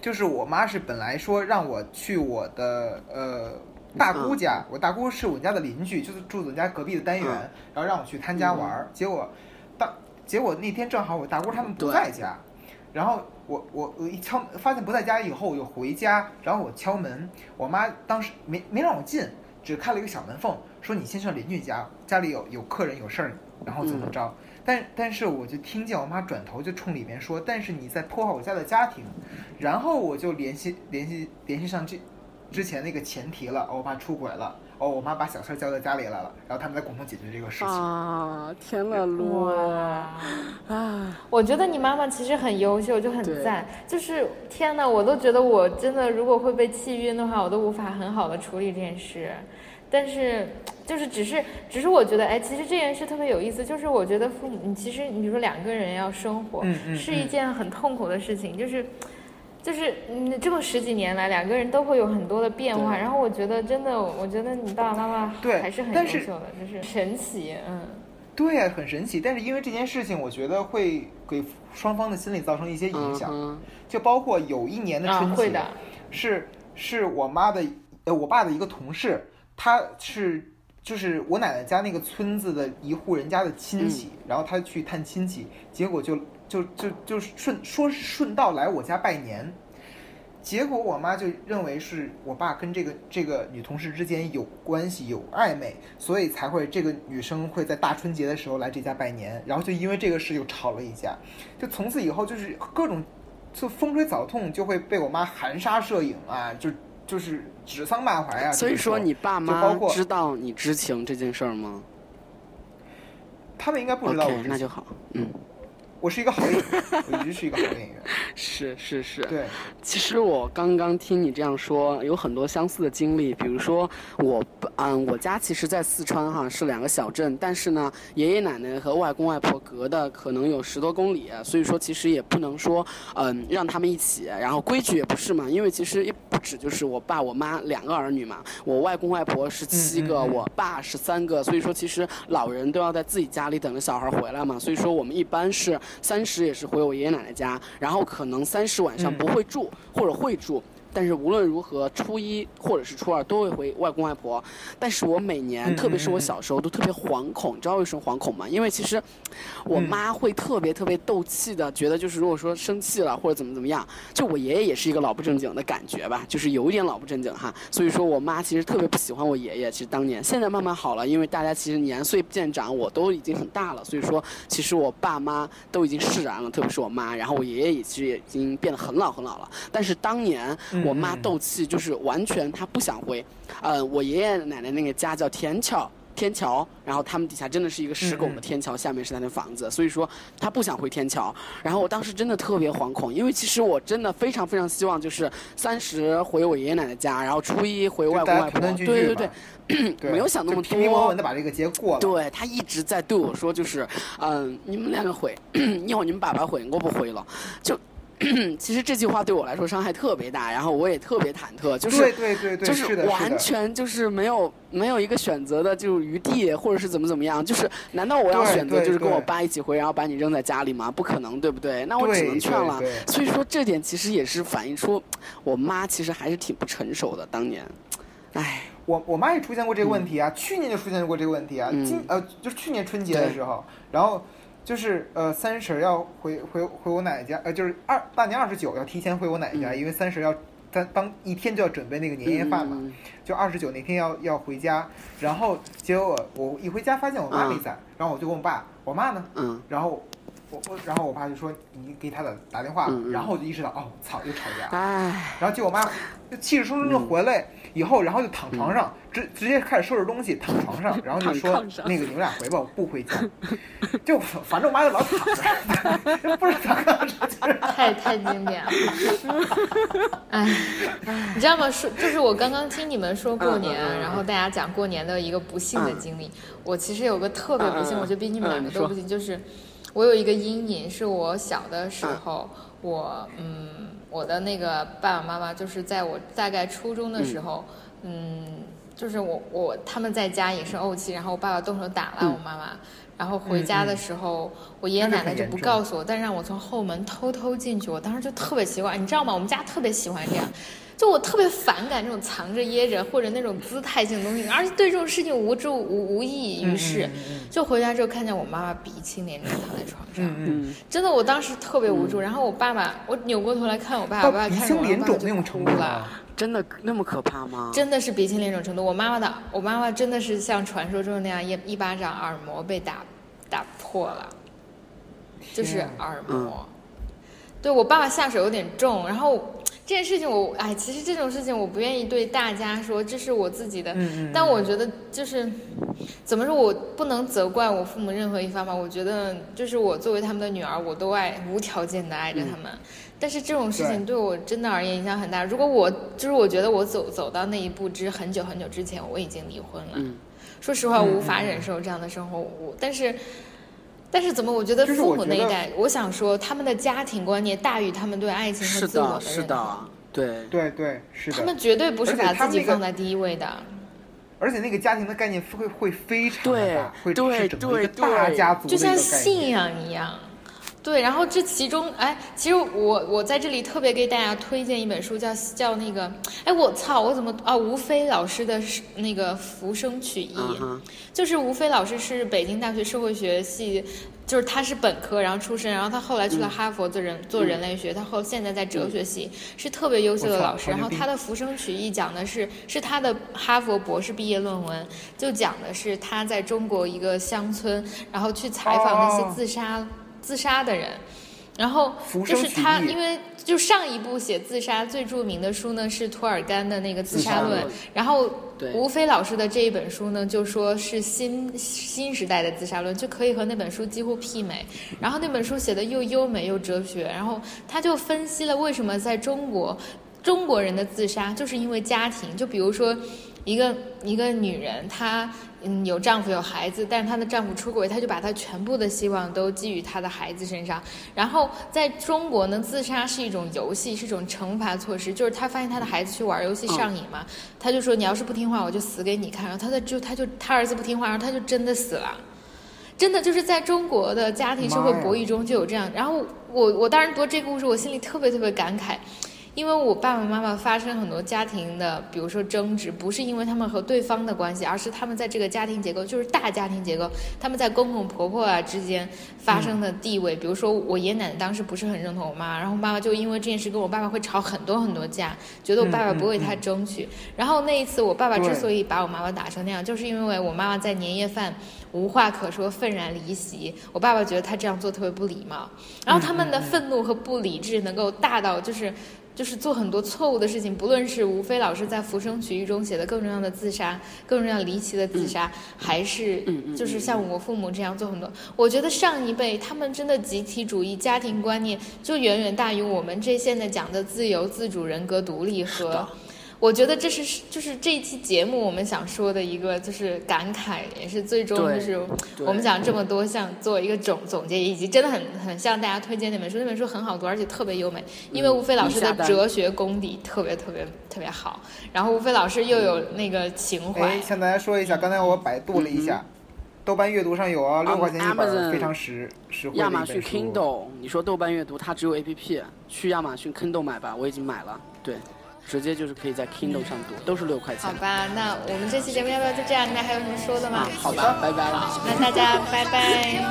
[SPEAKER 4] 就是我妈是本来说让我去我的呃大姑家，我大姑是我家的邻居，就是住我家隔壁的单元，
[SPEAKER 3] 嗯
[SPEAKER 4] 然后让我去她家玩儿。结果当结果那天正好我大姑他们不在家，然后我我我一敲发现不在家以后，我就回家，然后我敲门，我妈当时没没让我进，只开了一个小门缝，说你先上邻居家，家里有有客人有事儿，然后怎么着。但但是我就听见我妈转头就冲里面说，但是你在破坏我家的家庭，然后我就联系联系联系上这之前那个前提了，哦，我爸出轨了，哦，我妈把小三叫到家里来了，然后他们在共同解决这个事情。
[SPEAKER 3] 啊，天呐噜
[SPEAKER 2] 哇！
[SPEAKER 3] 啊！
[SPEAKER 2] 我觉得你妈妈其实很优秀，就很
[SPEAKER 3] 对
[SPEAKER 2] 赞。就是天呐，我都觉得我真的如果会被气晕的话，我都无法很好的处理这件事。但是，就是只是只是我觉得，哎，其实这件事特别有意思。就是我觉得父母，你其实你比如说两个人要生活，
[SPEAKER 4] 嗯嗯
[SPEAKER 2] 是一件很痛苦的事情。就是就是嗯，这么十几年来，两个人都会有很多的变化。然后我觉得真的，我觉得你爸爸妈妈
[SPEAKER 4] 对
[SPEAKER 2] 还是很优秀的，就是神奇，嗯。
[SPEAKER 4] 对呀，很神奇。但是因为这件事情，我觉得会给双方的心理造成一些影响，
[SPEAKER 3] 嗯，
[SPEAKER 4] 就包括有一年的
[SPEAKER 2] 啊，
[SPEAKER 4] 春节，
[SPEAKER 2] 会的，
[SPEAKER 4] 是是我妈的呃我爸的一个同事，他是就是我奶奶家那个村子的一户人家的亲戚，
[SPEAKER 3] 嗯
[SPEAKER 4] 然后他去探亲戚，结果就就就就顺说是顺道来我家拜年。结果我妈就认为是我爸跟这个这个女同事之间有关系有暧昧，所以才会这个女生会在大春节的时候来这家拜年，然后就因为这个事又吵了一架，就从此以后就是各种就风吹草动就会被我妈含沙射影啊，就就是指桑骂槐啊。
[SPEAKER 3] 所以说你爸妈
[SPEAKER 4] 括
[SPEAKER 3] 知道你知情这件事儿吗
[SPEAKER 4] 他们应该不知道我
[SPEAKER 3] ？OK，
[SPEAKER 4] 是
[SPEAKER 3] 那就好。嗯，
[SPEAKER 4] 我是一个好演员，我一直是一个好演员。
[SPEAKER 3] 是是是。
[SPEAKER 4] 对，
[SPEAKER 3] 其实我刚刚听你这样说，有很多相似的经历。比如说我，嗯，我家其实，在四川哈是两个小镇，但是呢，爷爷奶奶和外公外婆隔的可能有十多公里，所以说其实也不能说，嗯，让他们一起。然后规矩也不是嘛，因为其实也不止就是我爸我妈两个儿女嘛，我外公外婆是七个，
[SPEAKER 4] 嗯嗯嗯
[SPEAKER 3] 我爸是三个，所以说其实老人都要在自己家里等着小孩回来嘛，所以说我们一般是三十也是回我爷爷奶奶家，然后可能三十晚上
[SPEAKER 4] 嗯
[SPEAKER 3] 不会住、或者会住。但是无论如何，初一或者是初二都会回外公外婆。但是我每年，
[SPEAKER 4] 嗯
[SPEAKER 3] 特别是我小时候，都特别惶恐。你知道为什么惶恐吗？因为其实我
[SPEAKER 4] 嗯
[SPEAKER 3] 妈会特别特别斗气的，觉得就是如果说生气了或者怎么怎么样，就我爷爷也是一个老不正经的感觉吧，就是有一点老不正经哈。所以说我妈其实特别不喜欢我爷爷。其实当年，现在慢慢好了，因为大家其实年岁渐长，我都已经很大了，所以说其实我爸妈都已经释然了，特别是我妈。然后我爷爷也其实也已经变得很老很老了。但是当年
[SPEAKER 4] 嗯
[SPEAKER 3] 我妈
[SPEAKER 4] 嗯
[SPEAKER 3] 斗气，就是完全她不想回。呃，我爷爷奶奶那个家叫田桥。天桥，然后他们底下真的是一个石拱的天桥，下面是他的房子，所以说他不想回天桥。然后我当时真的特别惶恐，因为其实我真的非常非常希望就是三十回我爷爷奶奶家，然后初一回外公外婆。对对对 没有想那么
[SPEAKER 4] 多平平稳
[SPEAKER 3] 多
[SPEAKER 4] 稳的把这个节过了。
[SPEAKER 3] 对他一直在对我说，就是，嗯，你们两个回，一会儿你们爸爸回，我不回了。就，其实这句话对我来说伤害特别大，然后我也特别忐忑，就是
[SPEAKER 4] 对对对对，
[SPEAKER 3] 就是完。全就是没有没有一个选择的就是余地，或者是怎么怎么样，就是难道我要选择就是跟我爸一起回，然后把你扔在家里吗？不可能，对不对？那我只能劝了。所以说这点其实也是反映出我妈其实还是挺不成熟的，当年，唉，
[SPEAKER 4] 我我妈也出现过这个问题啊，去年就出现过这个问题啊，
[SPEAKER 3] 嗯
[SPEAKER 4] 今呃就是去年春节的时候，然后就是呃三十儿要回回回我奶奶家，呃就是二大年二十九要提前回我奶奶家，
[SPEAKER 3] 嗯。
[SPEAKER 4] 因为三十要当当一天就要准备那个年夜饭嘛，
[SPEAKER 3] 嗯
[SPEAKER 4] 就二十九那天要要回家，然后结果我一回家发现我妈没在，然后我就问我爸，我妈呢？
[SPEAKER 3] 嗯。
[SPEAKER 4] 然后我我然后我爸就说你给他打打电话，然后我就意识到哦操又吵架了。
[SPEAKER 3] 唉，
[SPEAKER 4] 然后结果我妈就气势汹汹的回来以后，然后就躺床上，直直接开始收拾东西，躺床上，然后就说那个你们俩回吧，我不回家。就反正我妈就老躺着，不知道咋干啥，就 是
[SPEAKER 2] 太太经典了，哎，你知道吗？说就是我刚刚听你们说过年，然后大家讲过年的一个不幸的经历。我其实有个特别不幸，我觉得比你们两个都不幸，就是我有一个阴影，是我小的时候，我嗯，我的那个爸爸妈妈就是在我大概初中的时候，嗯。就是我我他们在家也是怄气，然后我爸爸动手打了
[SPEAKER 3] 嗯
[SPEAKER 2] 我妈妈，然后回家的时候，我爷爷奶奶就不告诉我，但让我从后门偷偷进去。我当时就特别奇怪，你知道吗？我们家特别喜欢这样，就我特别反感这种藏着掖着或者那种姿态性的东西，而且对这种事情无助无无益于事。就回家之后看见我妈妈鼻青脸肿躺在床上，真的我当时特别无助。然后我爸爸，我扭过头来看我爸爸，我爸爸
[SPEAKER 4] 鼻
[SPEAKER 2] 看着我，
[SPEAKER 4] 青脸肿那种程度
[SPEAKER 2] 哭了。？
[SPEAKER 3] 真的那么可怕吗？
[SPEAKER 2] 真的是鼻青脸肿程度。我妈妈的，我妈妈真的是像传说中的那样，一一巴掌耳膜被打打破了，就是耳膜。对我爸爸下手有点重，然后这件事情我哎，其实这种事情我不愿意对大家说，这是我自己的。
[SPEAKER 4] 嗯嗯
[SPEAKER 2] 但我觉得就是怎么说，我不能责怪我父母任何一方吧。我觉得就是我作为他们的女儿，我都爱无条件的爱着他们。但是这种事情对我真的而言影响很大。如果我就是我觉得我走走到那一步之很久很久之前，我已经离婚了。
[SPEAKER 3] 嗯
[SPEAKER 2] 说实话，我无法忍受这样的生活。我但是。但是怎么？我觉得父母那一代，我想说，他们的家庭观念大于他们对爱情和
[SPEAKER 3] 是的，
[SPEAKER 2] 自我的
[SPEAKER 3] 是
[SPEAKER 2] 认同。
[SPEAKER 3] 的，对，
[SPEAKER 4] 对对是的
[SPEAKER 2] 他们，绝对不是把自己放在第一位的。
[SPEAKER 4] 而且那个家庭的概念会会非常大，会
[SPEAKER 3] 对
[SPEAKER 4] 是整个一个大家族的
[SPEAKER 2] 就像信。仰一样。对，然后这其中，哎，其实我我在这里特别给大家推荐一本书，叫叫那个，哎，我操，我怎么啊？吴飞老师的是那个《浮生曲艺》
[SPEAKER 3] 嗯哼，
[SPEAKER 2] 就是吴飞老师是北京大学社会学系，就是他是本科，然后出身，然后他后来去了
[SPEAKER 3] 嗯
[SPEAKER 2] 哈佛做人、做人类学，他后现在在哲学系、是特别优秀的老师。然后他的《浮生曲艺》讲的是是他的哈佛博士毕业论文，就讲的是他在中国一个乡村，然后去采访那些
[SPEAKER 4] 哦
[SPEAKER 2] 自杀、自杀的人。然后就是他，因为就上一部写自杀最著名的书呢是涂尔干的那个《自杀论》然后
[SPEAKER 3] 对
[SPEAKER 2] 吴飞老师的这一本书呢，就说是新新时代的自杀论，就可以和那本书几乎媲美。然后那本书写的又优美又哲学，然后他就分析了为什么在中国，中国人的自杀就是因为家庭，就比如说。一个一个女人，她嗯有丈夫有孩子，但是她的丈夫出轨，她就把她全部的希望都寄予她的孩子身上。然后在中国呢，自杀是一种游戏，是一种惩罚措施，就是她发现她的孩子去玩游戏上瘾嘛，她就说你要是不听话，我就死给你看。然后她的就她就她儿子不听话，然后她就真的死了。真的就是在中国的家庭社会博弈中就有这样。然后我我当时读这个故事，我心里特别特别感慨，因为我爸爸妈妈发生很多家庭的，比如说争执，不是因为他们和对方的关系，而是他们在这个家庭结构，就是大家庭结构，他们在公公婆婆啊之间发生的地位。比如说我爷爷奶奶当时不是很认同我妈，然后妈妈就因为这件事跟我爸爸会吵很多很多架，觉得我爸爸不为她争取。然后那一次我爸爸之所以把我妈妈打成那样，就是因为我妈妈在年夜饭。无话可说，愤然离席。我爸爸觉得他这样做特别不礼貌，然后他们的愤怒和不理智能够大到就是。就是做很多错误的事情，不论是吴飞老师在《浮生曲艺》中写的更重要的自杀，更重要离奇的自杀，还是就是像我父母这样做很多。我觉得上一辈他们真的集体主义家庭观念就远远大于我们这现在讲的自由、自主、人格独立和
[SPEAKER 3] 的。
[SPEAKER 2] 我觉得这是就是这一期节目我们想说的一个就是感慨，也是最终就是我们讲这么多，像做一个总总结，以及真的很很向大家推荐那本书，那本书很好读，而且特别优美，因为吴飞老师的哲学功底特别特别特别好，然后吴飞老师又有那个情怀。
[SPEAKER 4] 哎，，向大家说一下，刚才我百度了一下，豆瓣阅读上有啊，六块钱一本
[SPEAKER 3] Amazon，
[SPEAKER 4] 非常实实惠的
[SPEAKER 3] 亚马逊
[SPEAKER 4] 一本书。
[SPEAKER 3] Kindle，你说豆瓣阅读它只有 APP，去亚马逊 Kindle 买吧，我已经买了，对，直接就是可以在 Kindle 上读，都是六块钱。
[SPEAKER 2] 好吧？那我们这期节目要不要就这样？大家还有什么说的吗
[SPEAKER 3] 啊？，好吧，拜拜。
[SPEAKER 2] 那大家拜拜。